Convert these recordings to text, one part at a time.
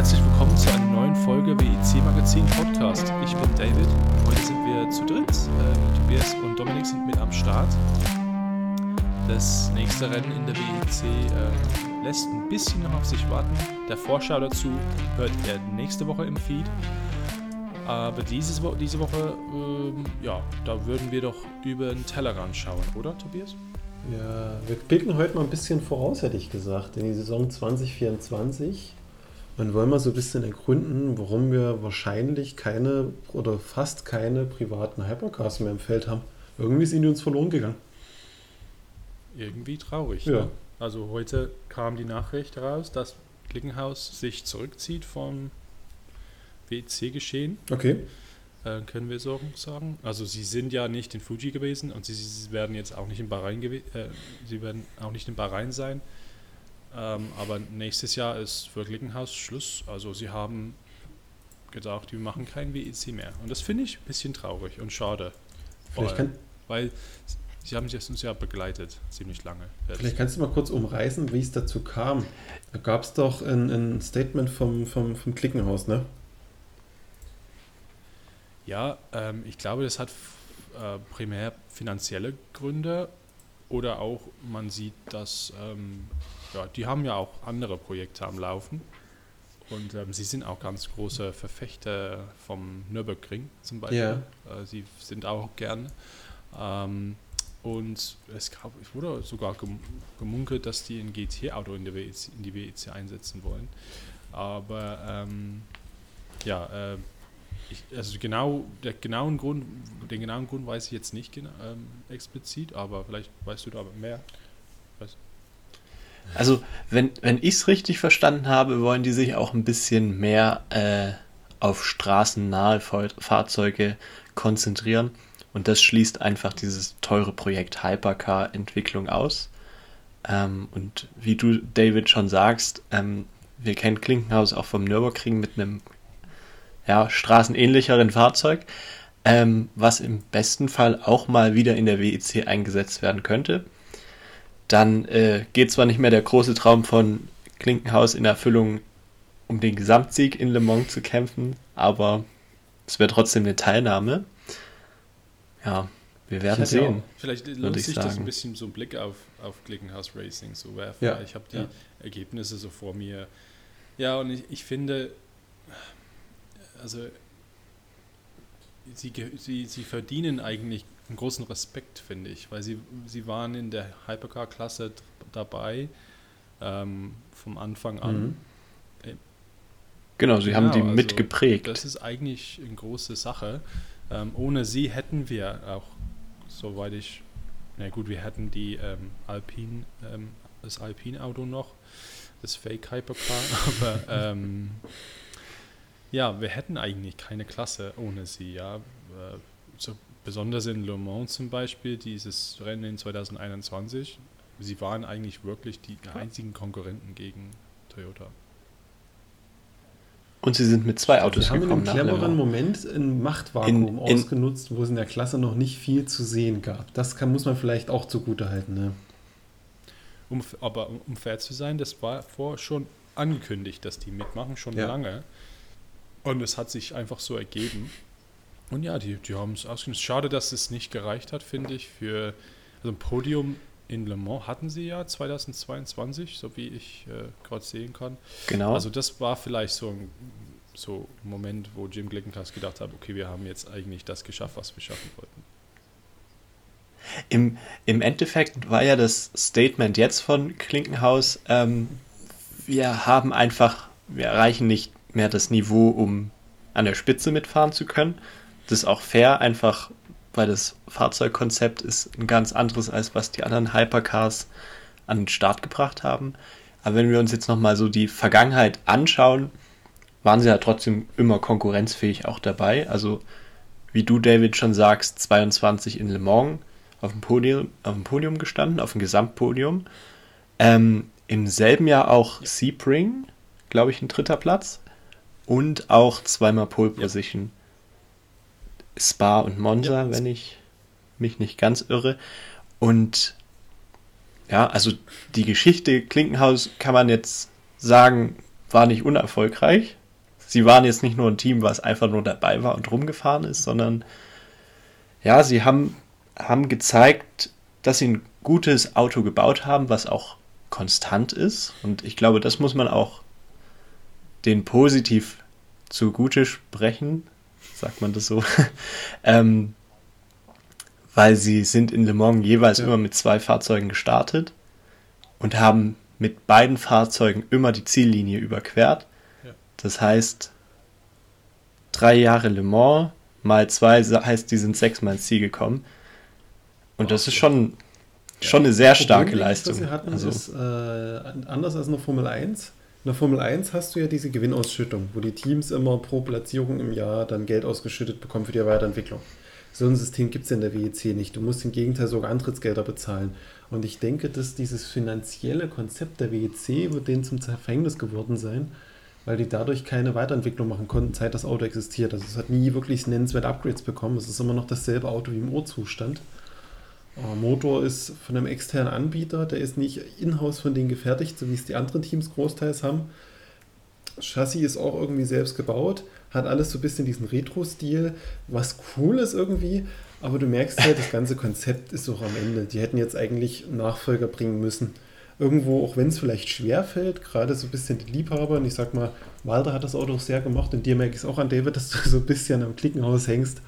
herzlich willkommen zu einer neuen Folge WIC Magazin Podcast. Ich bin David heute sind wir zu dritt. Äh, Tobias und Dominik sind mit am Start. Das nächste Rennen in der WEC äh, lässt ein bisschen noch auf sich warten. Der Vorschau dazu hört ihr nächste Woche im Feed. Aber dieses Wo diese Woche, äh, ja, da würden wir doch über den Tellerrand schauen, oder Tobias? Ja, wir blicken heute mal ein bisschen voraus, hätte ich gesagt, in die Saison 2024 und wollen mal so ein bisschen ergründen, warum wir wahrscheinlich keine oder fast keine privaten Hypercars mehr im Feld haben. Irgendwie sind die uns verloren gegangen. Irgendwie traurig. Ja. Ne? Also heute kam die Nachricht raus, dass Klickenhaus sich zurückzieht vom WEC-Geschehen. Okay. äh, können wir so sagen. Also sie sind ja nicht in Fuji gewesen und sie, sie werden jetzt auch nicht in Bahrain äh, sie werden auch nicht in Bahrain sein. Ähm, aber nächstes Jahr ist für Glickenhaus Schluss. Also sie haben gesagt, wir machen kein WEC mehr. Und das finde ich ein bisschen traurig und schade. Vielleicht, allem, weil sie haben sich uns ja begleitet, ziemlich lange. jetzt. vielleicht kannst du mal kurz umreißen, wie es dazu kam. Da gab es doch ein, ein Statement vom, vom, vom Klickenhaus, ne? Ja, ähm, ich glaube, das hat äh, primär finanzielle Gründe oder auch man sieht, dass ähm, ja, die haben ja auch andere Projekte am Laufen und ähm, sie sind auch ganz große Verfechter vom Nürburgring zum Beispiel. Ja. Äh, sie sind auch gern. Ähm, und es, gab, es wurde sogar gem- gemunkelt, dass die ein GT-Auto in, WEC in die WEC einsetzen wollen. Aber ähm, ja, äh, ich, also genau, der genauen Grund, den genauen Grund weiß ich jetzt nicht gena- ähm, explizit, aber vielleicht weißt du da mehr. Also, wenn, wenn ich es richtig verstanden habe, wollen die sich auch ein bisschen mehr äh, auf straßennahe Fa- Fahrzeuge konzentrieren. Und das schließt einfach dieses teure Projekt Hypercar-Entwicklung aus. Ähm, und wie du, David, schon sagst, ähm, wir kennen Klinkenhaus auch vom Nürburgring mit einem ja, straßenähnlicheren Fahrzeug, ähm, was im besten Fall auch mal wieder in der WEC eingesetzt werden könnte dann äh, geht zwar nicht mehr der große Traum von Klinkenhaus in Erfüllung, um den Gesamtsieg in Le Mans zu kämpfen, aber es wäre trotzdem eine Teilnahme. Ja, wir werden sehen. Vielleicht Würde lohnt ich sich das ein sagen. bisschen so einen Blick auf, auf Glickenhaus Racing zu werfen. Ja, Ich habe die ja. Ergebnisse so vor mir. Ja, und ich, ich finde, also sie, sie, sie verdienen eigentlich einen großen Respekt, finde ich, weil sie, sie waren in der Hypercar-Klasse dabei ähm, vom Anfang an. Mhm. Genau, sie haben Genau, die also mitgeprägt. Das ist eigentlich eine große Sache. Ähm, ohne sie hätten wir auch, soweit ich, na gut, wir hätten die ähm, Alpine, ähm, das Alpine-Auto noch, das Fake Hypercar, aber ähm, ja, wir hätten eigentlich keine Klasse ohne sie, ja. Äh, so, besonders in Le Mans zum Beispiel, dieses Rennen in 2021, sie waren eigentlich wirklich die einzigen Konkurrenten gegen Toyota. Und sie sind mit zwei Autos Wir haben in gekommen einem cleveren. Moment ein Machtvakuum In- in- ausgenutzt, wo es in der Klasse noch nicht viel zu sehen gab. Das kann, muss man vielleicht auch zugutehalten. Ne? Um, aber um, um fair zu sein, das war vor schon angekündigt, dass die mitmachen, schon Ja. lange. Und es hat sich einfach so ergeben. Und ja, die, die haben es ausgenutzt. Schade, dass es nicht gereicht hat, finde ich. Für also ein Podium in Le Mans hatten sie ja 2022, so wie ich äh, gerade sehen kann. Genau. Also das war vielleicht so ein so ein Moment, wo Jim Glickenhaus gedacht hat, okay, wir haben jetzt eigentlich das geschafft, was wir schaffen wollten. Im, Im Endeffekt war ja das Statement jetzt von Klinkenhaus, ähm, wir haben einfach, wir erreichen nicht mehr das Niveau, um an der Spitze mitfahren zu können. Das ist auch fair, einfach weil das Fahrzeugkonzept ist ein ganz anderes, als was die anderen Hypercars an den Start gebracht haben. Aber wenn wir uns jetzt nochmal so die Vergangenheit anschauen, waren sie ja trotzdem immer konkurrenzfähig auch dabei. Also wie du, David, schon sagst, 22 in Le Mans auf dem Podium, auf dem Podium gestanden, auf dem Gesamtpodium. Ähm, Im selben Jahr auch Sebring, glaube ich, ein dritter Platz. Und auch zweimal Pole. Position. Spa und Monza, Ja. wenn ich mich nicht ganz irre. Und ja, also die Geschichte Klinkenhaus kann man jetzt sagen, war nicht unerfolgreich. Sie waren jetzt nicht nur ein Team, was einfach nur dabei war und rumgefahren ist, sondern ja, sie haben, haben gezeigt, dass sie ein gutes Auto gebaut haben, was auch konstant ist. Und ich glaube, das muss man auch den positiv zugute sprechen, sagt man das so. ähm, weil sie sind in Le Mans jeweils ja. immer mit zwei Fahrzeugen gestartet und haben mit beiden Fahrzeugen immer die Ziellinie überquert. Ja. Das heißt, drei Jahre Le Mans mal zwei heißt, die sind sechsmal ins Ziel gekommen. Und das ist schon, schon eine sehr starke Problem, Leistung. Sie hatten, also, ist äh, anders als in der Formel 1. In der Formel 1 hast du ja diese Gewinnausschüttung, wo die Teams immer pro Platzierung im Jahr dann Geld ausgeschüttet bekommen für die Weiterentwicklung. So ein System gibt es in der WEC nicht. Du musst im Gegenteil sogar Antrittsgelder bezahlen. Und ich denke, dass dieses finanzielle Konzept der WEC wird denen zum Verhängnis geworden sein, weil die dadurch keine Weiterentwicklung machen konnten, seit das Auto existiert. Also es hat nie wirklich nennenswerte Upgrades bekommen. Es ist immer noch dasselbe Auto wie im Urzustand. Aber Motor ist von einem externen Anbieter, der ist nicht in-house von denen gefertigt, so wie es die anderen Teams großteils haben. Chassis ist auch irgendwie selbst gebaut, hat alles so ein bisschen diesen Retro-Stil, was cool ist irgendwie, aber du merkst halt, das ganze Konzept ist auch am Ende. Die hätten jetzt eigentlich Nachfolger bringen müssen. Irgendwo, auch wenn es vielleicht schwer fällt, gerade so ein bisschen die Liebhaber, und ich sag mal, Walter hat das Auto sehr gemacht und dir merke ich es auch an David, dass du so ein bisschen am Klickenhaus hängst.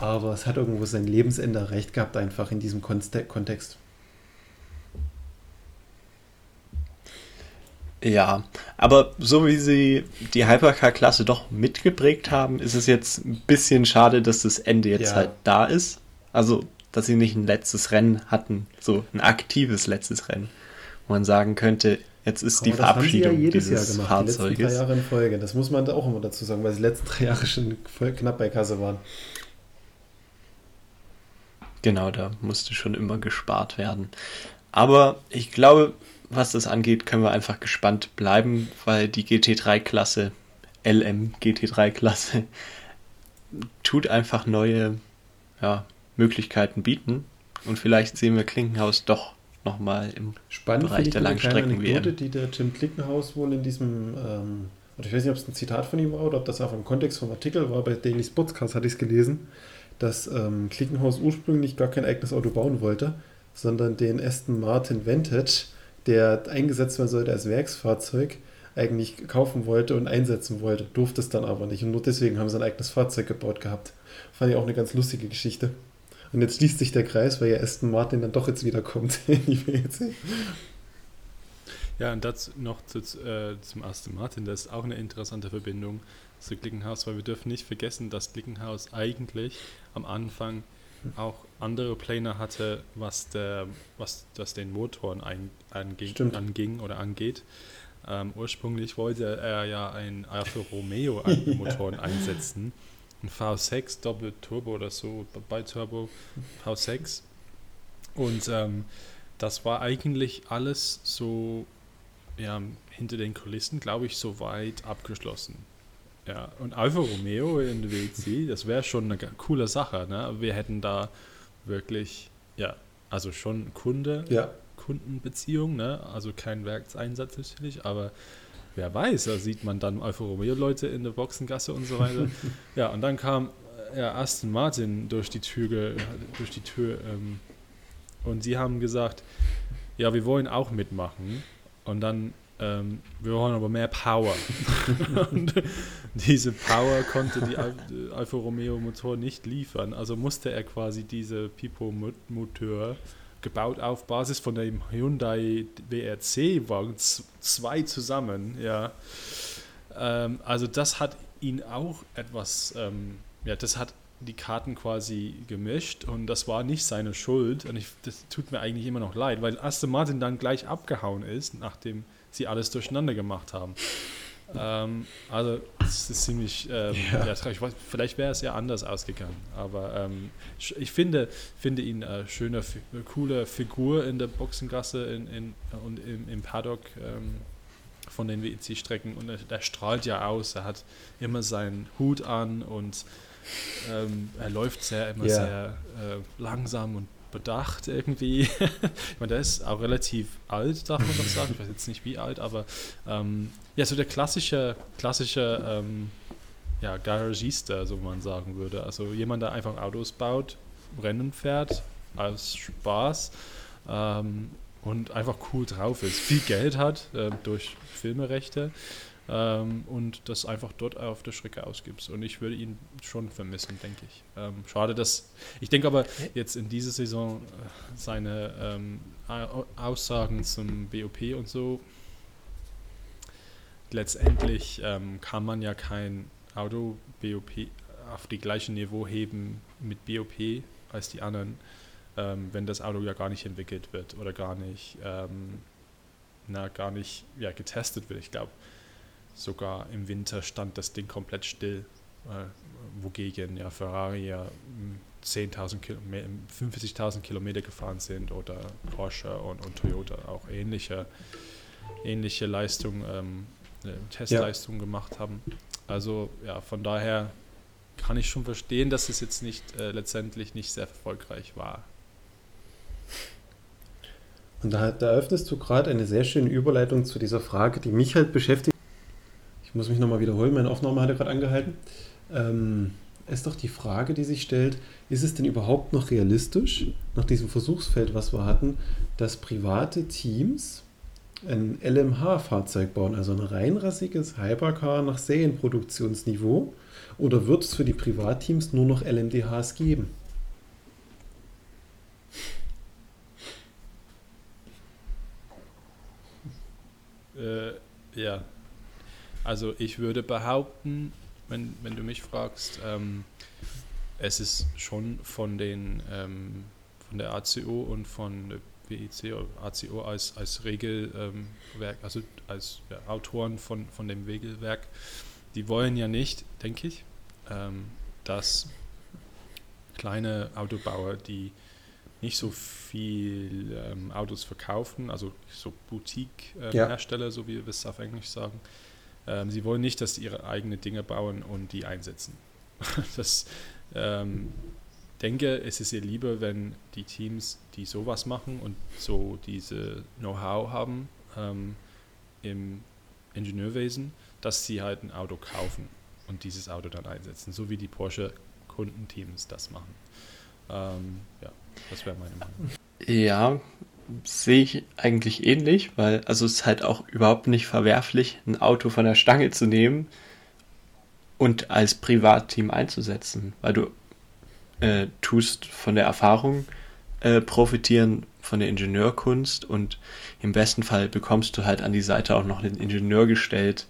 Aber es hat irgendwo sein Lebensende erreicht gehabt, einfach in diesem Kontext. Ja, aber so wie sie die Hypercar-Klasse doch mitgeprägt haben, ist es jetzt ein bisschen schade, dass das Ende jetzt ja. halt da ist. Also, dass sie nicht ein letztes Rennen hatten, so ein aktives letztes Rennen, wo man sagen könnte, jetzt ist aber die Verabschiedung ja dieses Jahr gemacht, Fahrzeuges. Die letzten drei Jahre in Folge. Das muss man da auch immer dazu sagen, weil die letzten drei Jahre schon voll knapp bei Kasse waren. Genau, da musste schon immer gespart werden. Aber ich glaube, was das angeht, können wir einfach gespannt bleiben, weil die GT3-Klasse, LM GT3-Klasse, tut einfach neue ja, Möglichkeiten bieten. Und vielleicht sehen wir Klinkenhaus doch nochmal im Spannend Bereich der Langstrecken WM. die der Jim Klinkenhaus wohl in diesem, ähm, ich weiß nicht, ob es ein Zitat von ihm war oder ob das einfach im Kontext vom Artikel war, bei Daily Sportscast hatte ich es gelesen, dass ähm, Klickenhaus ursprünglich gar kein eigenes Auto bauen wollte, sondern den Aston Martin Vantage der eingesetzt werden sollte als Werksfahrzeug, eigentlich kaufen wollte und einsetzen wollte, durfte es dann aber nicht. Und nur deswegen haben sie ein eigenes Fahrzeug gebaut gehabt. Fand ich auch eine ganz lustige Geschichte. Und jetzt schließt sich der Kreis, weil ja Aston Martin dann doch jetzt wiederkommt in die WEC. Ja, und das noch zu, äh, zum Aston Martin, das ist auch eine interessante Verbindung zu Glickenhaus, weil wir dürfen nicht vergessen, dass Glickenhaus eigentlich am Anfang auch andere Pläne hatte, was, der, was das den Motoren ein, anging, anging oder angeht. Ähm, ursprünglich wollte er ja ein Alfa Romeo ja. Motoren einsetzen. Ein V6 Doppel-Turbo oder so, bei Turbo V6. Und ähm, das war eigentlich alles so ja, hinter den Kulissen, glaube ich, soweit abgeschlossen. Ja, und Alfa Romeo in der WEC, das wäre schon eine coole Sache. Ne? Wir hätten da wirklich, ja, also schon Kunde, ja. Kundenbeziehung, ne? also kein Werkseinsatz natürlich, aber wer weiß, da sieht man dann Alfa Romeo-Leute in der Boxengasse und so weiter. ja, und dann kam ja, Aston Martin durch die Tür, durch die Tür ähm, und sie haben gesagt, ja, wir wollen auch mitmachen. Und dann ähm, wir wollen aber mehr Power. und diese Power konnte die Alfa Romeo Motor nicht liefern. Also musste er quasi diese Pipo Motor gebaut auf Basis von dem Hyundai WRC Wagen 2 zusammen. Ja. Ähm, also das hat ihn auch etwas, ähm, ja, das hat die Karten quasi gemischt und das war nicht seine Schuld. Und ich, das tut mir eigentlich immer noch leid, weil Aston Martin dann gleich abgehauen ist, nachdem sie alles durcheinander gemacht haben. ähm, also es ist ziemlich ähm, ja. ja traurig. Vielleicht wäre es ja anders ausgegangen, aber ähm, ich finde, finde ihn eine schöne, coole Figur in der Boxengasse in, in, und im, im Paddock ähm, von den WEC-Strecken und er, er, strahlt ja aus. Er hat immer seinen Hut an und ähm, er läuft sehr immer ja. sehr äh, langsam und bedacht irgendwie. ich meine, der ist auch relativ alt, darf man doch sagen. Ich weiß jetzt nicht wie alt, aber ähm, ja, so der klassische, klassische ähm, ja, Garagista, so man sagen würde. Also jemand, der einfach Autos baut, Rennen fährt, aus Spaß ähm, und einfach cool drauf ist, viel Geld hat äh, durch Filmerechte ähm, und das einfach dort auf der Strecke ausgibt. Und ich würde ihn schon vermissen, denke ich. Ähm, schade, dass. Ich denke aber jetzt in dieser Saison äh, seine ähm, Aussagen zum BOP und so. Letztendlich ähm, kann man ja kein Auto BOP auf die gleiche Niveau heben mit BOP als die anderen, ähm, wenn das Auto ja gar nicht entwickelt wird oder gar nicht, ähm, na, gar nicht ja, getestet wird. Ich glaube, sogar im Winter stand das Ding komplett still, äh, wogegen ja Ferrari ja 10.000 50.000 Kilometer gefahren sind oder Porsche und, und Toyota auch ähnliche, ähnliche Leistungen, ähm, äh, Testleistungen ja. gemacht haben. Also ja, von daher kann ich schon verstehen, dass es jetzt nicht äh, letztendlich nicht sehr erfolgreich war. Und da, da öffnest du gerade eine sehr schöne Überleitung zu dieser Frage, die mich halt beschäftigt. Ich muss mich nochmal wiederholen, meine Aufnahme hatte gerade angehalten. Ähm, ist doch die Frage, die sich stellt, ist es denn überhaupt noch realistisch, nach diesem Versuchsfeld, was wir hatten, dass private Teams ein LMH-Fahrzeug bauen, also ein reinrassiges Hypercar nach Serienproduktionsniveau? Oder wird es für die Privatteams nur noch LMDHs geben? Äh, ja, also ich würde behaupten, wenn, wenn du mich fragst, ähm, es ist schon von den ähm, von der ACO und von der WIC oder ACO als, als Regelwerk, ähm, also als ja, Autoren von, von dem Regelwerk, die wollen ja nicht, denke ich, ähm, dass kleine Autobauer, die nicht so viel ähm, Autos verkaufen, also so Boutique-Hersteller, ähm, ja. so wie wir es auf Englisch sagen, ähm, sie wollen nicht, dass sie ihre eigenen Dinge bauen und die einsetzen. das ähm, denke, es ist ihr lieber, wenn die Teams, die sowas machen und so diese Know-how haben ähm, im Ingenieurwesen, dass sie halt ein Auto kaufen und dieses Auto dann einsetzen, so wie die Porsche Kundenteams das machen. Ähm, ja, das wäre meine Meinung. Ja, sehe ich eigentlich ähnlich, weil also es ist halt auch überhaupt nicht verwerflich, ein Auto von der Stange zu nehmen und als Privatteam einzusetzen, weil du äh, tust von der Erfahrung äh, profitieren, von der Ingenieurkunst und im besten Fall bekommst du halt an die Seite auch noch einen Ingenieur gestellt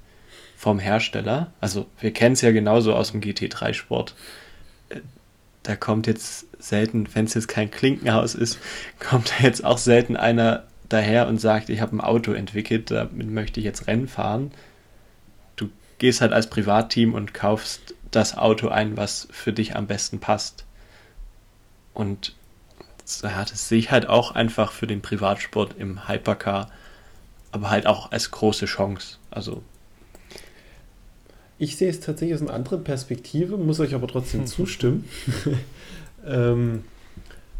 vom Hersteller. Also wir kennen es ja genauso aus dem GT3-Sport. Da kommt jetzt selten, wenn es jetzt kein Klinkenhaus ist, kommt da jetzt auch selten einer daher und sagt, ich habe ein Auto entwickelt, damit möchte ich jetzt Rennen fahren. Du gehst halt als Privatteam und kaufst das Auto ein, was für dich am besten passt. Und ja, das sehe ich halt auch einfach für den Privatsport im Hypercar, aber halt auch als große Chance. Also ich sehe es tatsächlich aus einer anderen Perspektive, muss euch aber trotzdem zustimmen. ähm,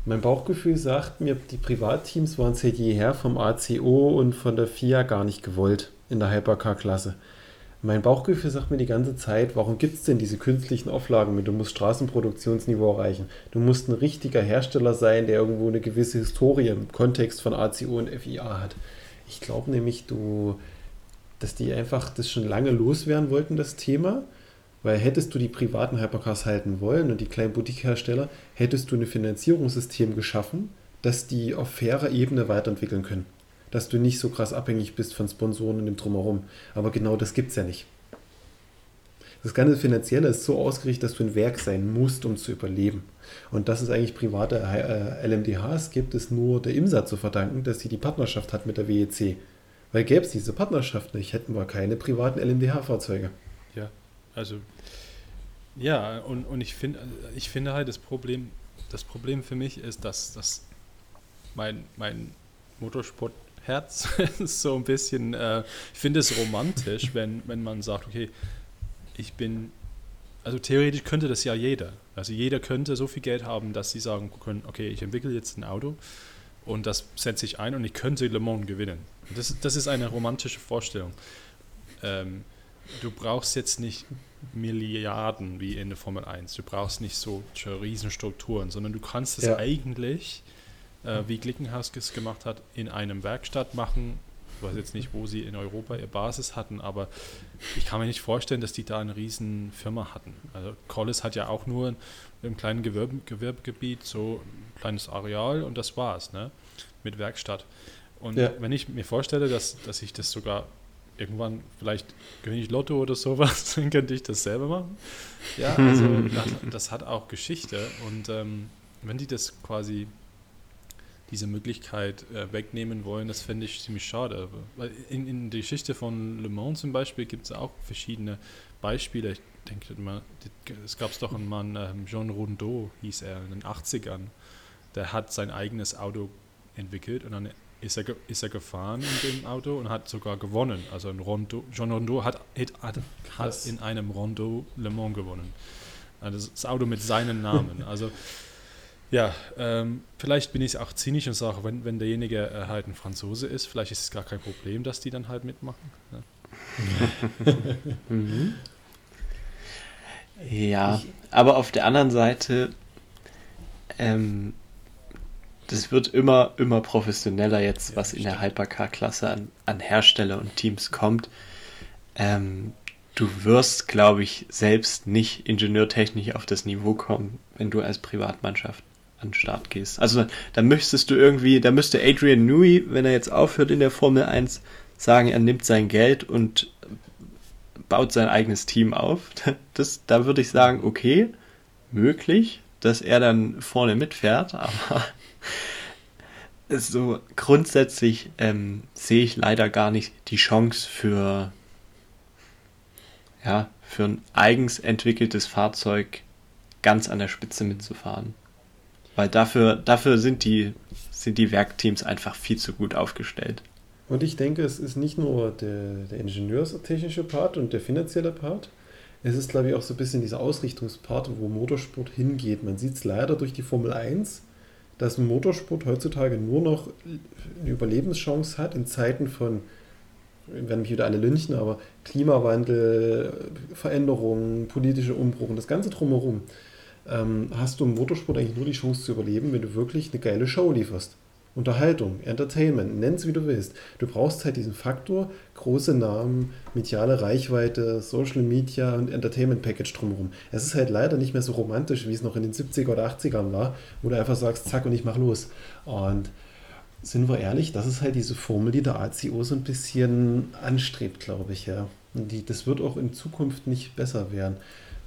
mein Bauchgefühl sagt mir, die Privatteams waren seit jeher vom ACO und von der FIA gar nicht gewollt in der Hypercar-Klasse. Mein Bauchgefühl sagt mir die ganze Zeit, warum gibt es denn diese künstlichen Auflagen mit, du musst Straßenproduktionsniveau erreichen. Du musst ein richtiger Hersteller sein, der irgendwo eine gewisse Historie im Kontext von ACO und FIA hat. Ich glaube nämlich, du, dass die einfach das schon lange loswerden wollten, das Thema. Weil hättest du die privaten Hypercars halten wollen und die kleinen Boutique-Hersteller, hättest du ein Finanzierungssystem geschaffen, das die auf fairer Ebene weiterentwickeln können dass du nicht so krass abhängig bist von Sponsoren und dem Drumherum. Aber genau das gibt es ja nicht. Das ganze Finanzielle ist so ausgerichtet, dass du ein Werk sein musst, um zu überleben. Und dass es eigentlich private äh, LMDHs gibt, ist nur der IMSA zu verdanken, dass sie die Partnerschaft hat mit der WEC. Weil gäbe es diese Partnerschaft nicht, hätten wir keine privaten LMDH-Fahrzeuge. Ja, also ja, und, und ich, find, ich finde halt das Problem, das Problem für mich ist, dass, dass mein, mein Motorsport Herz so ein bisschen, äh, ich finde es romantisch, wenn, wenn man sagt, okay, ich bin also theoretisch könnte das ja jeder. Also jeder könnte so viel Geld haben, dass sie sagen können, okay, ich entwickle jetzt ein Auto und das setze ich ein und ich könnte Le Mans gewinnen. Das, das ist eine romantische Vorstellung. Ähm, du brauchst jetzt nicht Milliarden wie in der Formel 1. Du brauchst nicht so Riesenstrukturen, sondern du kannst es ja. eigentlich, äh, wie Glickenhaus es gemacht hat, in einem Werkstatt machen. Ich weiß jetzt nicht, wo sie in Europa ihre Basis hatten, aber ich kann mir nicht vorstellen, dass die da eine riesen Firma hatten. Also Collis hat ja auch nur im kleinen Gewerbe, Gewerbegebiet so ein kleines Areal und das war's, ne? Mit Werkstatt. Und ja. wenn ich mir vorstelle, dass, dass ich das sogar irgendwann vielleicht gewinne ich Lotto oder sowas, dann könnte ich das selber machen. Ja, also das, das hat auch Geschichte und ähm, wenn die das quasi diese Möglichkeit äh, wegnehmen wollen, das fände ich ziemlich schade. Weil in, in der Geschichte von Le Mans zum Beispiel gibt es auch verschiedene Beispiele. Ich denke mal, es gab doch einen Mann, ähm, Jean Rondeau hieß er, in den 80ern, der hat sein eigenes Auto entwickelt und dann ist er, ist er gefahren in dem Auto und hat sogar gewonnen. Also ein Rondo, John Rondo hat, hat, hat in einem Rondo Le Mans gewonnen. Also das Auto mit seinem Namen. Also ja, ähm, vielleicht bin ich auch zynisch und sage, wenn, wenn derjenige äh, halt ein Franzose ist, vielleicht ist es gar kein Problem, dass die dann halt mitmachen. Ne? mhm. Ja, aber auf der anderen Seite ähm, das wird immer, immer professioneller jetzt, was in der Hypercar-Klasse an, an Hersteller und Teams kommt. Ähm, du wirst, glaube ich, selbst nicht ingenieurtechnisch auf das Niveau kommen, wenn du als Privatmannschaft an den Start gehst. Also da müsstest du irgendwie, da müsste Adrian Newey, wenn er jetzt aufhört in der Formel 1, sagen, er nimmt sein Geld und baut sein eigenes Team auf. Das, da würde ich sagen, okay, möglich, dass er dann vorne mitfährt, aber so grundsätzlich ähm, sehe ich leider gar nicht die Chance für ja für ein eigens entwickeltes Fahrzeug ganz an der Spitze mitzufahren, weil dafür dafür sind die sind die Werkteams einfach viel zu gut aufgestellt. Und ich denke, es ist nicht nur der, der ingenieurstechnische Part und der finanzielle Part. Es ist, glaube ich, auch so ein bisschen dieser Ausrichtungspart, wo Motorsport hingeht. Man sieht es leider durch die Formel 1 dass Motorsport heutzutage nur noch eine Überlebenschance hat in Zeiten von, werden mich wieder alle lynchen, aber Klimawandel, Veränderungen, politische Umbruch und das Ganze drumherum, ähm, hast du im Motorsport eigentlich nur die Chance zu überleben, wenn du wirklich eine geile Show lieferst. Unterhaltung, Entertainment, nenn es wie du willst. Du brauchst halt diesen Faktor, große Namen, mediale Reichweite, Social Media und Entertainment Package drumherum. Es ist halt leider nicht mehr so romantisch, wie es noch in den 70er oder 80ern war, wo du einfach sagst, zack und ich mach los. Und sind wir ehrlich, das ist halt diese Formel, die der ACO so ein bisschen anstrebt, glaube ich, ja. Und die, das wird auch in Zukunft nicht besser werden.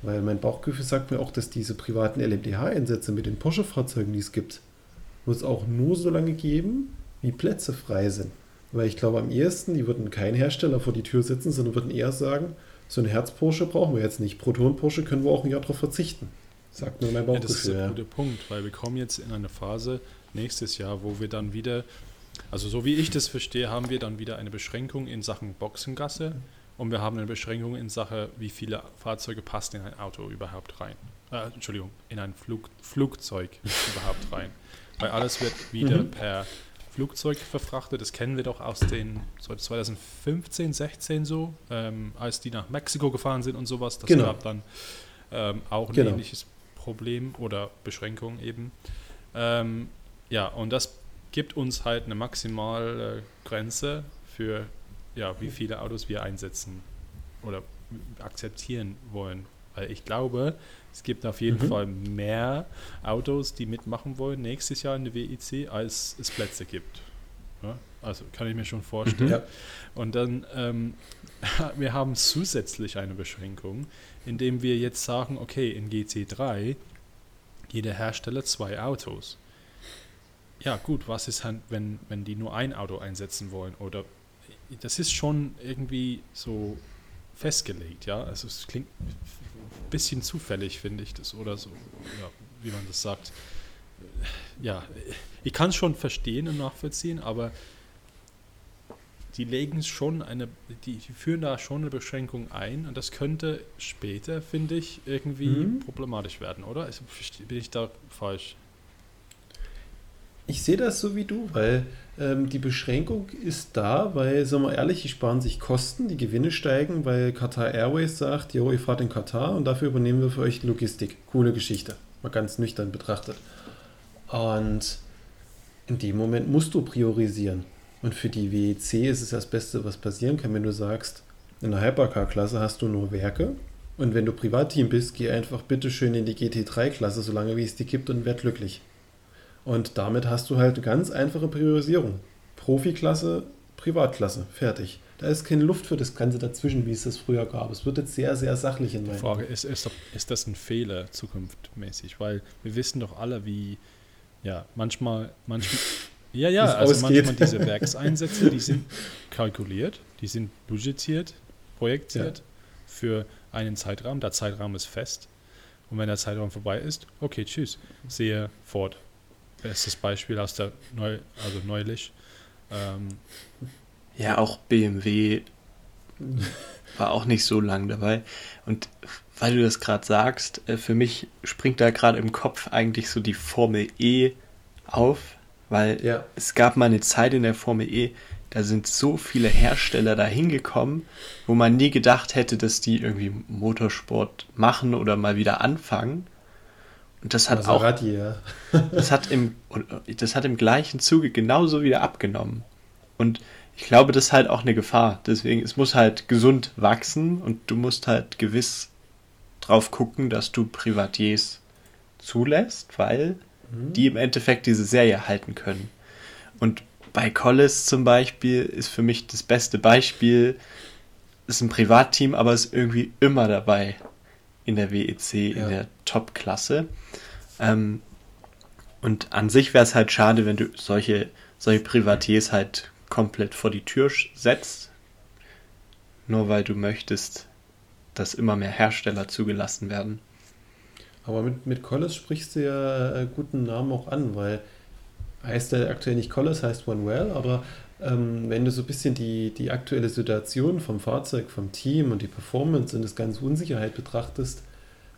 Weil mein Bauchgefühl sagt mir auch, dass diese privaten LMDH-Einsätze mit den Porsche-Fahrzeugen, die es gibt, wird es auch nur so lange geben, wie Plätze frei sind. Weil ich glaube, am ehesten, die würden kein Hersteller vor die Tür setzen, sondern würden eher sagen, so ein Herz-Porsche brauchen wir jetzt nicht. Proton-Porsche können wir auch ein Jahr darauf verzichten. Sagt mir mein Bauchgefühl. Ja, das ist ein guter Punkt, weil wir kommen jetzt in eine Phase nächstes Jahr, wo wir dann wieder, also so wie ich das verstehe, haben wir dann wieder eine Beschränkung in Sachen Boxengasse und wir haben eine Beschränkung in Sache, wie viele Fahrzeuge passen in ein Auto überhaupt rein. Äh, Entschuldigung, in ein Flug, Flugzeug überhaupt rein weil alles wird wieder mhm. per Flugzeug verfrachtet. Das kennen wir doch aus den so 2015, 16 so, ähm, als die nach Mexiko gefahren sind und sowas. Das genau. gab dann ähm, auch ein genau. ähnliches Problem oder Beschränkung eben. Ähm, ja, und das gibt uns halt eine maximale Grenze für ja, wie viele Autos wir einsetzen oder akzeptieren wollen. Weil ich glaube, es gibt auf jeden mhm. Fall mehr Autos, die mitmachen wollen nächstes Jahr in der WEC, als es Plätze gibt. Ja, also kann ich mir schon vorstellen. Mhm. Ja. Und dann, ähm, wir haben zusätzlich eine Beschränkung, indem wir jetzt sagen, okay, in GC3 jeder Hersteller zwei Autos. Ja, gut, was ist wenn, wenn die nur ein Auto einsetzen wollen? Oder das ist schon irgendwie so festgelegt, ja. Also es klingt bisschen zufällig, finde ich das, oder so, ja, wie man das sagt. Ja, ich kann es schon verstehen und nachvollziehen, aber die legen schon eine, die, die führen da schon eine Beschränkung ein und das könnte später, finde ich, irgendwie Mhm. problematisch werden, oder? Ist, bin ich da falsch? Ich sehe das so wie du, weil ähm, die Beschränkung ist da, weil, sagen wir ehrlich, die sparen sich Kosten, die Gewinne steigen, weil Qatar Airways sagt, jo, ihr fahrt in Katar und dafür übernehmen wir für euch Logistik. Coole Geschichte, mal ganz nüchtern betrachtet. Und in dem Moment musst du priorisieren. Und für die WEC ist es das Beste, was passieren kann, wenn du sagst, in der Hypercar-Klasse hast du nur Werke und wenn du Privatteam bist, geh einfach bitte schön in die GT3-Klasse, solange wie es die gibt und werd glücklich. Und damit hast du halt eine ganz einfache Priorisierung. Profiklasse, Privatklasse, fertig. Da ist keine Luft für das Ganze dazwischen, wie es das früher gab. Es wird jetzt sehr, sehr sachlich in Die meinen Frage ist, ist, ist das ein Fehler zukunftmäßig? Weil wir wissen doch alle, wie, ja, manchmal, manchmal, ja, ja, also ausgeht. manchmal diese Werkseinsätze, die sind kalkuliert, die sind budgetiert, projektiert für einen Zeitraum. Der Zeitraum ist fest. Und wenn der Zeitraum vorbei ist, okay, tschüss, sehe fort. Bestes Beispiel aus der Neu, also neulich. Ähm, Ja, auch BMW war auch nicht so lang dabei. Und weil du das gerade sagst, äh, für mich springt da gerade im Kopf eigentlich so die Formel E auf, weil Ja. es gab mal eine Zeit in der Formel E, da sind so viele Hersteller da hingekommen, wo man nie gedacht hätte, dass die irgendwie Motorsport machen oder mal wieder anfangen. Und das hat auch Maserati, ja. das hat im das hat im gleichen Zuge genauso wieder abgenommen. Und ich glaube, das ist halt auch eine Gefahr. Deswegen, es muss halt gesund wachsen und du musst halt gewiss drauf gucken, dass du Privatiers zulässt, weil die im Endeffekt diese Serie halten können. Und bei Collis zum Beispiel ist für mich das beste Beispiel, ist ein Privatteam, aber ist irgendwie immer dabei in der WEC, Ja. in der Top-Klasse. Ähm, und an sich wäre es halt schade, wenn du solche, solche Privatiers halt komplett vor die Tür setzt, nur weil du möchtest, dass immer mehr Hersteller zugelassen werden. Aber mit, mit Collis sprichst du ja äh, guten Namen auch an, weil heißt ja aktuell nicht Collis, heißt OneWell, aber ähm, wenn du so ein bisschen die, die aktuelle Situation vom Fahrzeug, vom Team und die Performance und das ganze Unsicherheit betrachtest,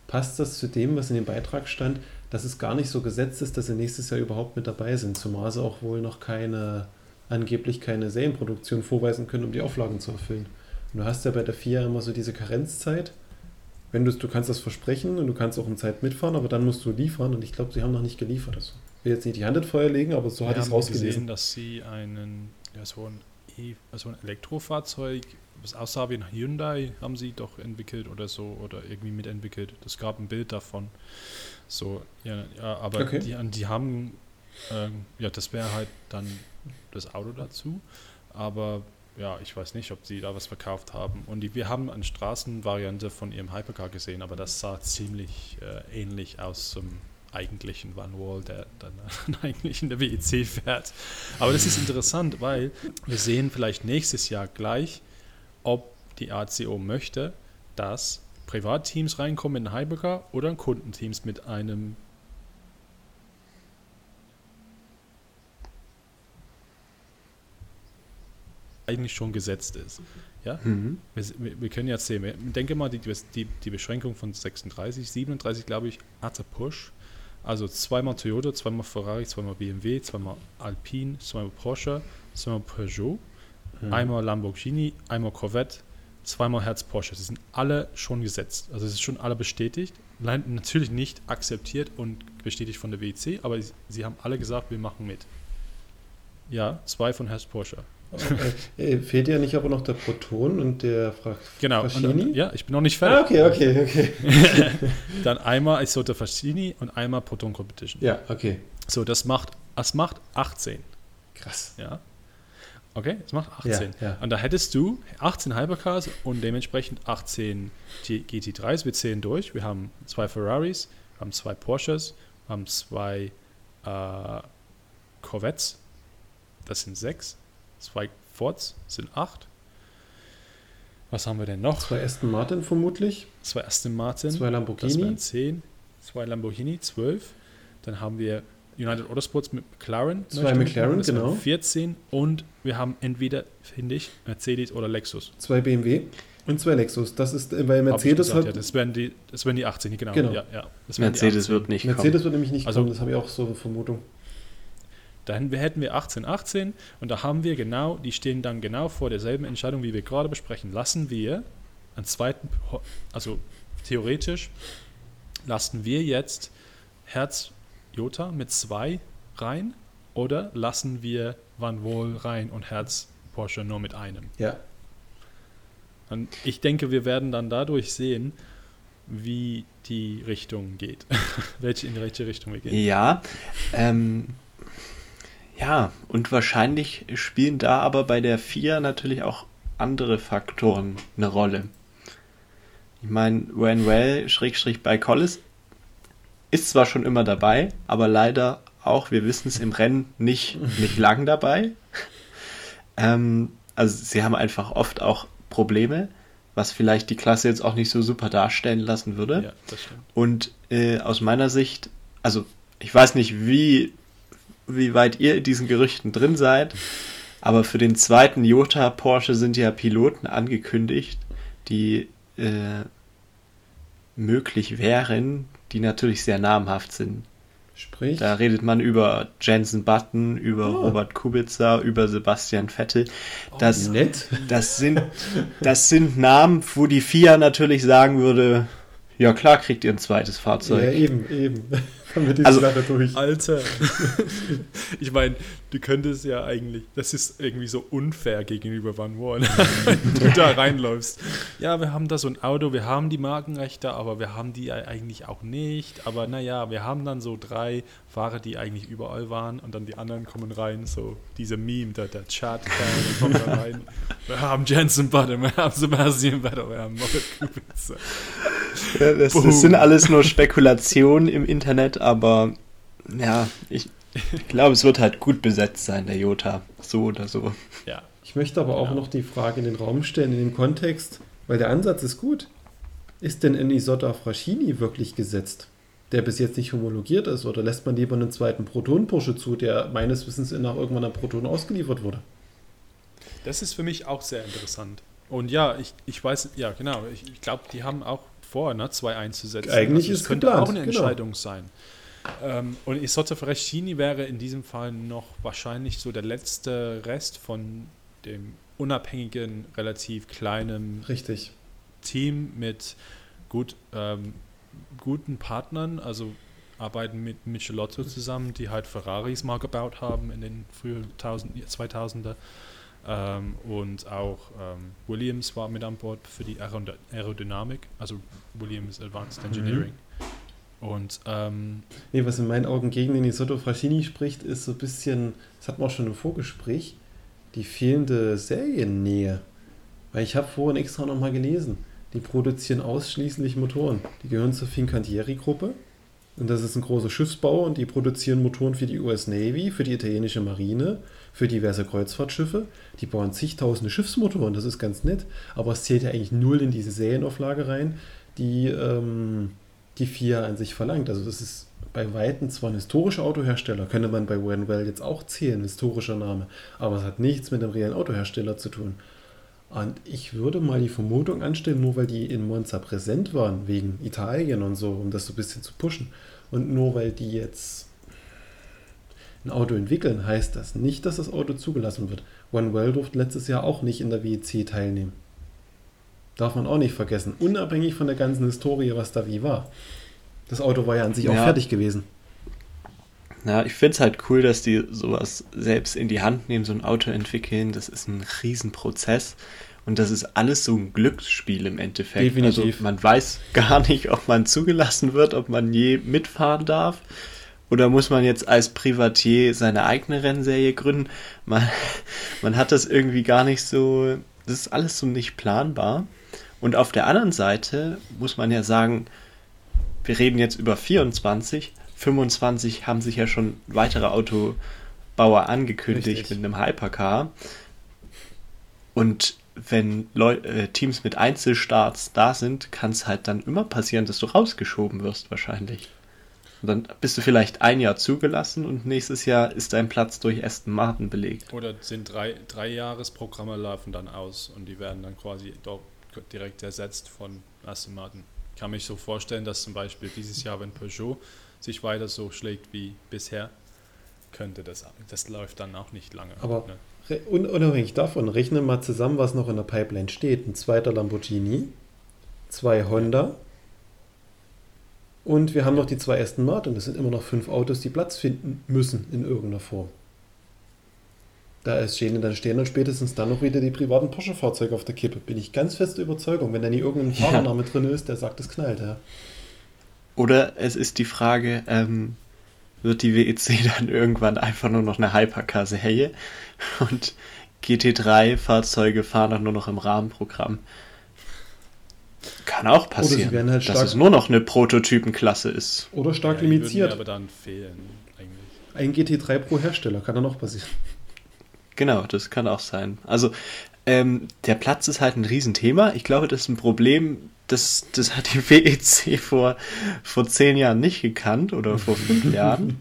passt das zu dem, was in dem Beitrag stand, dass es gar nicht so gesetzt ist, dass sie nächstes Jahr überhaupt mit dabei sind, zumal sie auch wohl noch keine, angeblich keine Serienproduktion vorweisen können, um die Auflagen zu erfüllen. Und du hast ja bei der FIA immer so diese Karenzzeit, wenn du, du kannst das versprechen und du kannst auch in Zeit mitfahren, aber dann musst du liefern und ich glaube, sie haben noch nicht geliefert. Also, will jetzt nicht die Hand ins Feuer legen, aber so hatte ich es haben gesehen, rausgelesen. dass sie einen, ja, so ein, e, so ein Elektrofahrzeug, was aussah wie ein Hyundai, haben sie doch entwickelt oder so oder irgendwie mitentwickelt. Es gab ein Bild davon. So, ja, ja aber Okay. die, die haben, ähm, ja, das wäre halt dann das Auto dazu. Aber ja, ich weiß nicht, ob sie da was verkauft haben. Und die, wir haben eine Straßenvariante von ihrem Hypercar gesehen, aber das sah ziemlich äh, ähnlich aus zum eigentlichen Van Wall, der dann eigentlich in der WEC fährt. Aber das ist interessant, weil wir sehen vielleicht nächstes Jahr gleich, ob die ACO möchte, dass Privatteams reinkommen in Hypercar oder Kundenteams mit einem eigentlich schon gesetzt ist. Ja? Mhm. Wir, wir, können jetzt sehen, wir- denke mal, die, die, die Beschränkung von 36, 37, glaube ich, hatte Push. Also zweimal Toyota, zweimal Ferrari, zweimal BMW, zweimal Alpine, zweimal Porsche, zweimal Peugeot, Mhm. einmal Lamborghini, einmal Corvette, zweimal Herz Porsche. Sie sind alle schon gesetzt. Also es ist schon alle bestätigt. Nein, natürlich nicht akzeptiert und bestätigt von der WEC, aber sie, sie haben alle gesagt, wir machen mit. Ja, zwei von Herz Porsche. Äh, äh, fehlt ja nicht aber noch der Proton und der Fra Genau. Und, ja, ich bin noch nicht fertig. Ah, okay, okay, okay. Dann einmal Isotta Fascini und einmal Proton Competition. Ja, okay. So, das macht, das macht 18. Krass. Ja. Okay, das macht 18. Ja, ja. Und da hättest du 18 Hypercars und dementsprechend 18 G GT3s. Wir zählen durch. Wir haben zwei Ferraris, wir haben zwei Porsches, wir haben zwei äh, Corvettes. Das sind sechs. Zwei Fords sind acht. Was haben wir denn noch? Zwei Aston Martin vermutlich, Zwei Aston Martin. zwei Das Lamborghini. wären 10, zwei Lamborghini, 12. Dann haben wir United Autosports mit McLaren. Zwei McLaren, genau. 14 und wir haben entweder, finde ich, Mercedes oder Lexus. Zwei BMW und zwei Lexus. Das ist, weil Mercedes gesagt, hat. Ja, das wären die, das wären die 18, genau. genau. Ja, ja, Mercedes wird nicht Mercedes kommen. wird nämlich nicht also, kommen, das habe ich auch so eine Vermutung. Dann hätten wir 18, 18 und da haben wir genau, die stehen dann genau vor derselben Entscheidung, wie wir gerade besprechen. Lassen wir einen zweiten, also theoretisch lassen wir jetzt Herz Jota mit zwei rein oder lassen wir Van Wohl rein und Herz Porsche nur mit einem? Ja. Und ich denke, wir werden dann dadurch sehen, wie die Richtung geht. welche, in welche Richtung wir gehen. Ja, ähm, ja, und wahrscheinlich spielen da aber bei der 4 natürlich auch andere Faktoren eine Rolle. Ich meine, Wanwell, Schrägstrich bei Collis, ist zwar schon immer dabei, aber leider auch, wir wissen es im Rennen, nicht, nicht lang dabei. ähm, also sie haben einfach oft auch Probleme, was vielleicht die Klasse jetzt auch nicht so super darstellen lassen würde. Ja. Und äh, aus meiner Sicht, also ich weiß nicht, wie wie weit ihr in diesen Gerüchten drin seid. Aber für den zweiten Jota Porsche sind ja Piloten angekündigt, die äh, möglich wären, die natürlich sehr namhaft sind. Sprich? Da redet man über Jensen Button, über oh. Robert Kubica, über Sebastian Vettel. Oh, das, oh, nett. das, sind, das sind Namen, wo die FIA natürlich sagen würde, ja klar kriegt ihr ein zweites Fahrzeug. Ja, eben, eben haben wir diese also, Sache durch. Alter. ich meine, du könntest ja eigentlich, das ist irgendwie so unfair gegenüber Van Wall, wenn du da reinläufst. Ja, wir haben da so ein Auto, wir haben die Markenrechte, aber wir haben die eigentlich auch nicht. Aber naja, wir haben dann so drei Fahrer, die eigentlich überall waren und dann die anderen kommen rein, so diese Meme, der, der Chat, der kommt da rein. Wir haben Jensen Button, wir haben Sebastian Vettel, wir haben Robert Kubica. Ja, das, das, sind alles nur Spekulationen im Internet, aber ja, ich, ich glaube, es wird halt gut besetzt sein, der Jota. So oder so. Ja. Ich möchte aber auch ja. noch die Frage in den Raum stellen, in dem Kontext, weil der Ansatz ist gut. Ist denn ein Isotta Fraschini wirklich gesetzt, der bis jetzt nicht homologiert ist? Oder lässt man lieber einen zweiten Proton-Pursche zu, der meines Wissens nach irgendwann an Proton ausgeliefert wurde? Das ist für mich auch sehr interessant. Und ja, ich, ich weiß, ja genau, ich, ich glaube, die haben auch vor, ne, zwei einzusetzen. Eigentlich also ist könnte geplant, auch eine genau. Entscheidung genau. sein. Ähm, und Isotta Fraschini wäre in diesem Fall noch wahrscheinlich so der letzte Rest von dem unabhängigen, relativ kleinen Richtig. Team mit gut, ähm, guten Partnern, also arbeiten mit Michelotto zusammen, die halt Ferraris mal gebaut haben in den frühen 2000er. Ähm, und auch ähm, Williams war mit an Bord für die Aerodynamik, also Williams Advanced mhm. Engineering. Mhm. Und ähm, nee, was in meinen Augen gegen den Isotto Fraschini spricht, ist so ein bisschen, das hatten wir auch schon im Vorgespräch, die fehlende Seriennähe. Weil ich habe vorhin extra nochmal gelesen, die produzieren ausschließlich Motoren. Die gehören zur Fincantieri-Gruppe und das ist ein großer Schiffsbauer und die produzieren Motoren für die US Navy, für die italienische Marine, für diverse Kreuzfahrtschiffe. Die bauen zigtausende Schiffsmotoren, das ist ganz nett, aber es zählt ja eigentlich null in diese Serienauflage rein, die ähm, die FIA an sich verlangt. Also das ist bei Weitem zwar ein historischer Autohersteller, könnte man bei Wanwell jetzt auch zählen, historischer Name, aber es hat nichts mit dem reellen Autohersteller zu tun. Und ich würde mal die Vermutung anstellen, nur weil die in Monza präsent waren, wegen Italien und so, um das so ein bisschen zu pushen, und nur weil die jetzt ein Auto entwickeln, heißt das nicht, dass das Auto zugelassen wird. OneWell durfte letztes Jahr auch nicht in der WEC teilnehmen. Darf man auch nicht vergessen. Unabhängig von der ganzen Historie, was da wie war. Das Auto war ja an sich ja. auch fertig gewesen. Ja, ich finde es halt cool, dass die sowas selbst in die Hand nehmen, so ein Auto entwickeln. Das ist ein Riesenprozess. Und das ist alles so ein Glücksspiel im Endeffekt. Definitiv. Also man weiß gar nicht, ob man zugelassen wird, ob man je mitfahren darf. Oder muss man jetzt als Privatier seine eigene Rennserie gründen? Man, man hat das irgendwie gar nicht so. Das ist alles so nicht planbar. Und auf der anderen Seite muss man ja sagen, wir reden jetzt über 24 25 haben sich ja schon weitere Autobauer angekündigt Richtig. mit einem Hypercar. Und wenn Leu äh, Teams mit Einzelstarts da sind, kann es halt dann immer passieren, dass du rausgeschoben wirst, wahrscheinlich. Und dann bist du vielleicht ein Jahr zugelassen und nächstes Jahr ist dein Platz durch Aston Martin belegt. Oder sind drei, drei Jahresprogramme laufen dann aus und die werden dann quasi dort direkt ersetzt von Aston Martin. Ich kann mich so vorstellen, dass zum Beispiel dieses Jahr, wenn Peugeot sich weiter so schlägt wie bisher, könnte das, das läuft dann auch nicht lange. Aber ne? unabhängig davon, rechne mal zusammen, was noch in der Pipeline steht. Ein zweiter Lamborghini, zwei Honda und wir haben noch die zwei Aston Martin. Das sind immer noch fünf Autos, die Platz finden müssen in irgendeiner Form. Da ist stehen, dann stehen dann spätestens dann noch wieder die privaten Porsche-Fahrzeuge auf der Kippe. Bin ich ganz feste Überzeugung. Wenn da nie irgendein Fahrername ja. drin ist, der sagt, es knallt, ja. Oder es ist die Frage, ähm, wird die WEC dann irgendwann einfach nur noch eine Hypercar-Serie und GT3-Fahrzeuge fahren dann nur noch im Rahmenprogramm? Kann auch passieren, Oder halt dass es nur noch eine Prototypenklasse ist. Oder stark ja, limitiert. aber dann fehlen eigentlich. Ein GT3 pro Hersteller kann dann auch passieren. Genau, das kann auch sein. Also ähm, der Platz ist halt ein Riesenthema. Ich glaube, das ist ein Problem, das, das hat die WEC vor, vor zehn Jahren nicht gekannt oder vor fünf Jahren.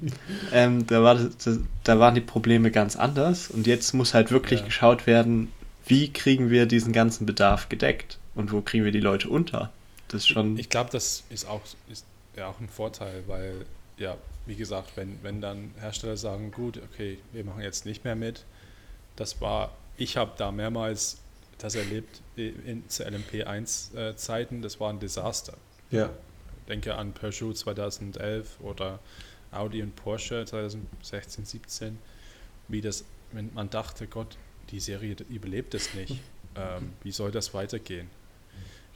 Ähm, da, war das, da waren die Probleme ganz anders und jetzt muss halt wirklich ja. geschaut werden, wie kriegen wir diesen ganzen Bedarf gedeckt und wo kriegen wir die Leute unter. Das ist schon. Ich glaube, das ist auch, ist ja auch ein Vorteil, weil, ja, wie gesagt, wenn, wenn dann Hersteller sagen, gut, okay, wir machen jetzt nicht mehr mit, das war, ich habe da mehrmals das erlebt in, zu LMP1-Zeiten, das war ein Desaster. Ja. Denke an Peugeot 2011 oder Audi und Porsche 2016, 17, wie das, wenn man dachte, Gott, die Serie überlebt es nicht. Ähm, wie soll das weitergehen?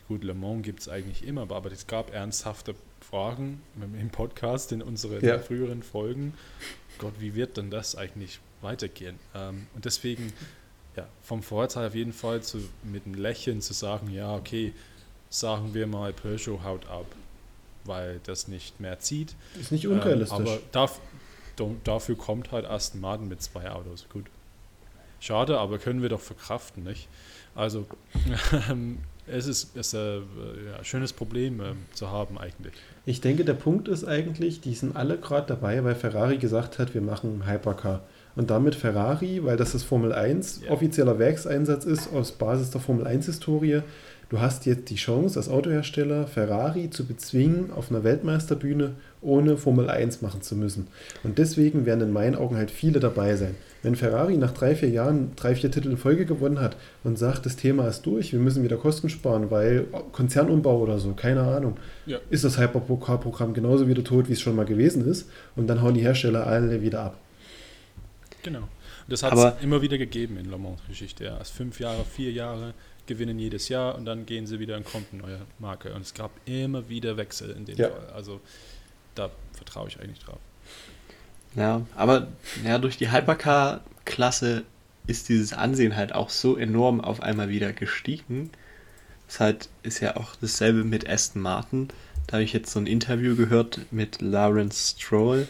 Gut, Le Mans gibt es eigentlich immer, aber es gab ernsthafte Fragen im Podcast, in unseren ja. früheren Folgen. Gott, wie wird denn das eigentlich weitergehen? Ähm, und deswegen, ja, vom Vorteil auf jeden Fall zu, mit einem Lächeln zu sagen, ja, okay, sagen wir mal, Peugeot haut ab, weil das nicht mehr zieht. Ist nicht unrealistisch. Ähm, aber darf, dafür kommt halt Aston Martin mit zwei Autos. Gut. Schade, aber können wir doch verkraften, nicht? Also, es ist, ist ein äh, ja, schönes Problem äh, zu haben eigentlich. Ich denke, der Punkt ist eigentlich, die sind alle gerade dabei, weil Ferrari gesagt hat, wir machen Hypercar. Und damit Ferrari, weil das das Formel 1 ja. offizieller Werkseinsatz ist, aus Basis der Formel 1 Historie, du hast jetzt die Chance, als Autohersteller Ferrari zu bezwingen, auf einer Weltmeisterbühne ohne Formel 1 machen zu müssen. Und deswegen werden in meinen Augen halt viele dabei sein. Wenn Ferrari nach drei, vier Jahren drei, vier Titel in Folge gewonnen hat und sagt, das Thema ist durch, wir müssen wieder Kosten sparen, weil Konzernumbau oder so, keine Ahnung, ja. ist das Hypercar-Programm genauso wieder tot, wie es schon mal gewesen ist. Und dann hauen die Hersteller alle wieder ab. Genau. Und das hat es immer wieder gegeben in Le Mans-Geschichte. Ja. Also fünf Jahre, vier Jahre gewinnen jedes Jahr und dann gehen sie wieder und kommt eine neue Marke. Und es gab immer wieder Wechsel in dem ja. Fall. Also da vertraue ich eigentlich drauf. Ja, aber ja, durch die Hypercar-Klasse ist dieses Ansehen halt auch so enorm auf einmal wieder gestiegen. Das halt ist ja auch dasselbe mit Aston Martin. Da habe ich jetzt so ein Interview gehört mit Lawrence Stroll,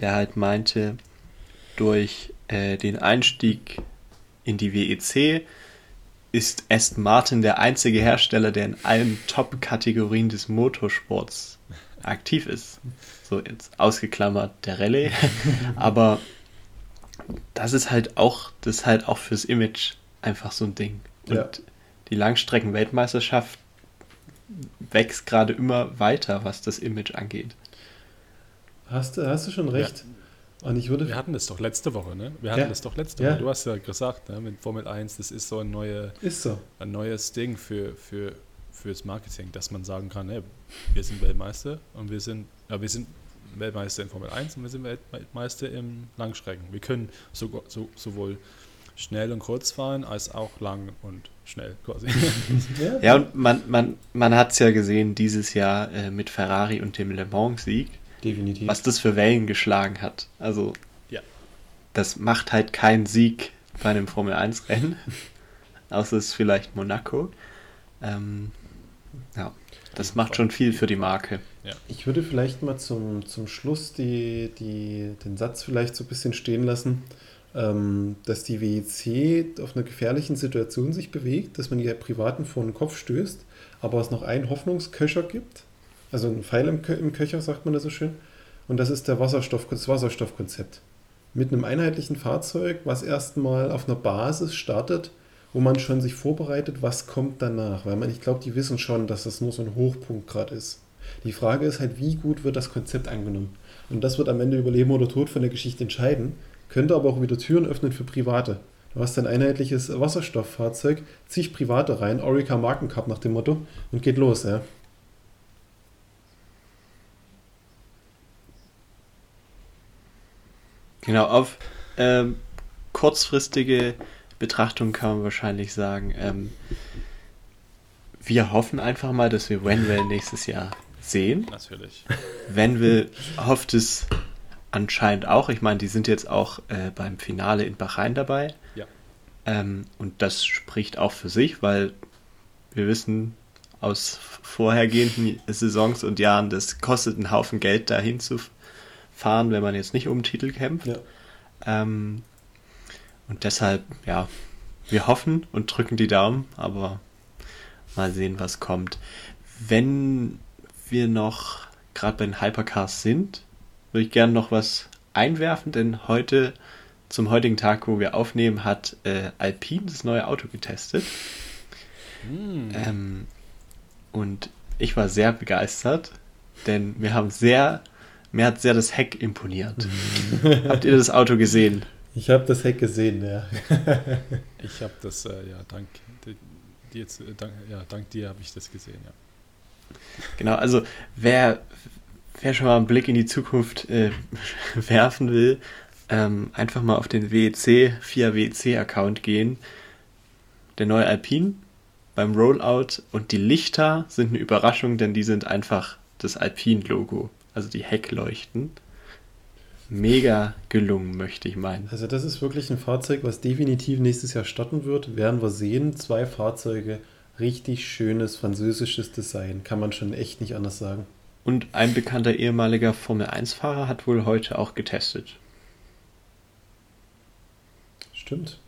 der halt meinte, durch äh, den Einstieg in die WEC ist Aston Martin der einzige Hersteller, der in allen Top-Kategorien des Motorsports aktiv ist. So jetzt ausgeklammert der Rallye. Aber das ist halt auch, das ist halt auch fürs Image einfach so ein Ding. Und ja. die Langstrecken-Weltmeisterschaft wächst gerade immer weiter, was das Image angeht. Hast du, hast du schon recht. Ja. Und ich würde Wir hatten das doch letzte Woche, ne? Wir hatten ja. das doch letzte Woche. Du hast ja gesagt, ne, mit Formel 1, das ist so ein, neue, ist so. ein neues Ding für, für, fürs Marketing, dass man sagen kann, hey, wir sind Weltmeister und wir sind, ja, wir sind Weltmeister in Formel 1 und wir sind Weltmeister im Langstrecken. Wir können so, so, sowohl schnell und kurz fahren, als auch lang und schnell quasi. ja, ja und man, man, man hat es ja gesehen dieses Jahr äh, mit Ferrari und dem Le Mans-Sieg. Definitiv. Was das für Wellen geschlagen hat. Also, ja. das macht halt keinen Sieg bei einem Formel 1-Rennen. Außer es ist vielleicht Monaco. Ähm, ja, das macht schon viel für die Marke. Ja. Ich würde vielleicht mal zum, zum Schluss die, die, den Satz vielleicht so ein bisschen stehen lassen, ähm, dass die WEC auf einer gefährlichen Situation sich bewegt, dass man die Privaten vor den Kopf stößt, aber es noch einen Hoffnungsköcher gibt, also einen Pfeil im, im Köcher, sagt man das so schön, und das ist der Wasserstoff, das Wasserstoffkonzept. Mit einem einheitlichen Fahrzeug, was erstmal auf einer Basis startet, wo man schon sich vorbereitet, was kommt danach. Weil man, ich glaube, die wissen schon, dass das nur so ein Hochpunkt gerade ist. Die Frage ist halt, wie gut wird das Konzept angenommen? Und das wird am Ende über Leben oder Tod von der Geschichte entscheiden, könnte aber auch wieder Türen öffnen für Private. Du hast ein einheitliches Wasserstofffahrzeug, zig Private rein, Orica Markencup nach dem Motto und geht los, ja. Genau, auf ähm, kurzfristige Betrachtung kann man wahrscheinlich sagen, ähm, wir hoffen einfach mal, dass wir Wenwell nächstes Jahr sehen. Natürlich. Wenwell hofft es anscheinend auch. Ich meine, die sind jetzt auch äh, beim Finale in Bahrain dabei. Ja. Ähm, und das spricht auch für sich, weil wir wissen aus vorhergehenden Saisons und Jahren, das kostet einen Haufen Geld, dahin zu fahren, wenn man jetzt nicht um den Titel kämpft. Ja. Ähm, und deshalb, ja, wir hoffen und drücken die Daumen, aber mal sehen, was kommt. Wenn wir noch gerade bei den Hypercars sind, würde ich gerne noch was einwerfen, denn heute, zum heutigen Tag, wo wir aufnehmen, hat äh, Alpine das neue Auto getestet. Hm. Ähm, und ich war sehr begeistert, denn wir haben sehr, mir hat sehr das Heck imponiert. Habt ihr das Auto gesehen? Ich habe das Heck gesehen, ja. Ich habe das, äh, ja, dank, jetzt, äh, dank, ja, dank dir habe ich das gesehen, ja. Genau, also wer, wer schon mal einen Blick in die Zukunft äh, werfen will, ähm, einfach mal auf den WEC, FIA WEC-Account gehen. Der neue Alpine beim Rollout und die Lichter sind eine Überraschung, denn die sind einfach das Alpine-Logo, also die Heckleuchten. Mega gelungen, möchte ich meinen. Also das ist wirklich ein Fahrzeug, was definitiv nächstes Jahr starten wird. Werden wir sehen. Zwei Fahrzeuge, richtig schönes französisches Design. Kann man schon echt nicht anders sagen. Und ein bekannter ehemaliger Formel-1-Fahrer hat wohl heute auch getestet. Stimmt.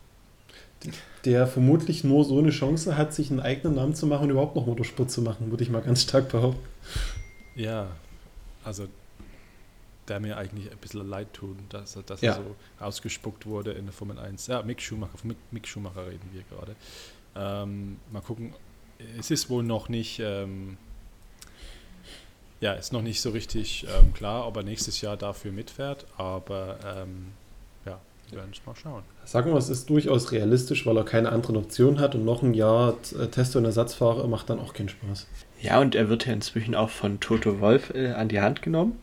Der vermutlich nur so eine Chance hat, sich einen eigenen Namen zu machen und überhaupt noch Motorsport zu machen, würde ich mal ganz stark behaupten. Ja, also der mir eigentlich ein bisschen leid tut, dass, er- dass Ja. er so ausgespuckt wurde in der Formel 1. Ja, Mick Schumacher, von Mick, Mick Schumacher reden wir gerade. Ähm, mal gucken, es ist wohl noch nicht, ähm, ja, ist noch nicht so richtig ähm, klar, ob er nächstes Jahr dafür mitfährt, aber ähm, wir werden es mal schauen. Sagen wir, es ist durchaus realistisch, weil er keine anderen Optionen hat und noch ein Jahr äh, Test- und Ersatzfahrer macht dann auch keinen Spaß. Ja, und er wird ja inzwischen auch von Toto Wolf äh, an die Hand genommen.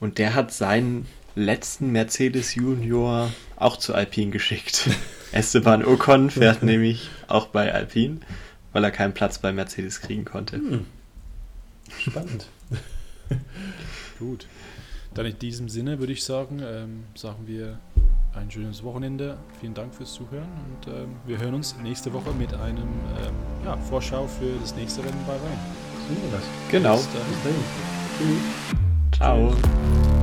Und der hat seinen letzten Mercedes Junior auch zu Alpine geschickt. Esteban Ocon fährt nämlich auch bei Alpine, weil er keinen Platz bei Mercedes kriegen konnte. Hm. Spannend. Gut. Dann in diesem Sinne würde ich sagen, ähm, sagen wir ein schönes Wochenende. Vielen Dank fürs Zuhören und ähm, wir hören uns nächste Woche mit einem ähm, ja, Vorschau für das nächste Rennen bei Rhein. Genau. Bis dann. Bis dahin. Tschüss. Ciao.